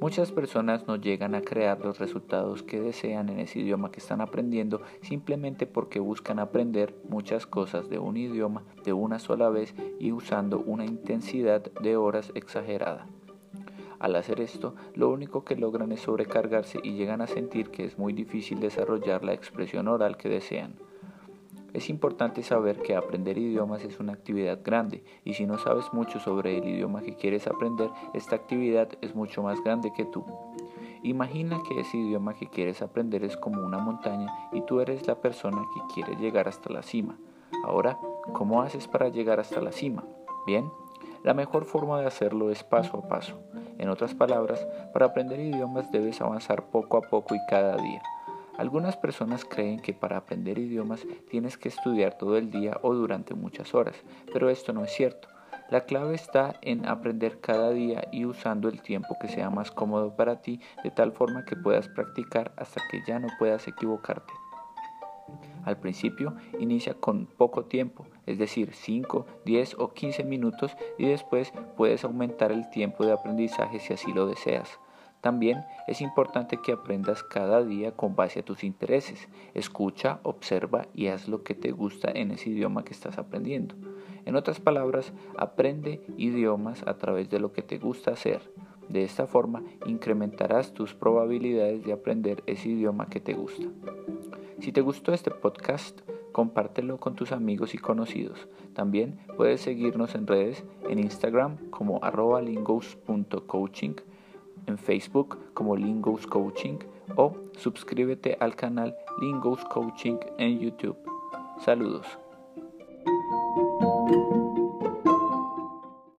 Muchas personas no llegan a crear los resultados que desean en ese idioma que están aprendiendo simplemente porque buscan aprender muchas cosas de un idioma de una sola vez y usando una intensidad de horas exagerada. Al hacer esto, lo único que logran es sobrecargarse y llegan a sentir que es muy difícil desarrollar la expresión oral que desean. Es importante saber que aprender idiomas es una actividad grande y si no sabes mucho sobre el idioma que quieres aprender, esta actividad es mucho más grande que tú. Imagina que ese idioma que quieres aprender es como una montaña y tú eres la persona que quiere llegar hasta la cima. Ahora, ¿cómo haces para llegar hasta la cima? Bien, la mejor forma de hacerlo es paso a paso. En otras palabras, para aprender idiomas debes avanzar poco a poco y cada día. Algunas personas creen que para aprender idiomas tienes que estudiar todo el día o durante muchas horas, pero esto no es cierto. La clave está en aprender cada día y usando el tiempo que sea más cómodo para ti de tal forma que puedas practicar hasta que ya no puedas equivocarte. Al principio inicia con poco tiempo, es decir, 5, 10 o 15 minutos y después puedes aumentar el tiempo de aprendizaje si así lo deseas. También es importante que aprendas cada día con base a tus intereses. Escucha, observa y haz lo que te gusta en ese idioma que estás aprendiendo. En otras palabras, aprende idiomas a través de lo que te gusta hacer. De esta forma incrementarás tus probabilidades de aprender ese idioma que te gusta. Si te gustó este podcast, compártelo con tus amigos y conocidos. También puedes seguirnos en redes en Instagram como arroba lingos.coaching en Facebook como Lingos Coaching o suscríbete al canal Lingos Coaching en YouTube. Saludos.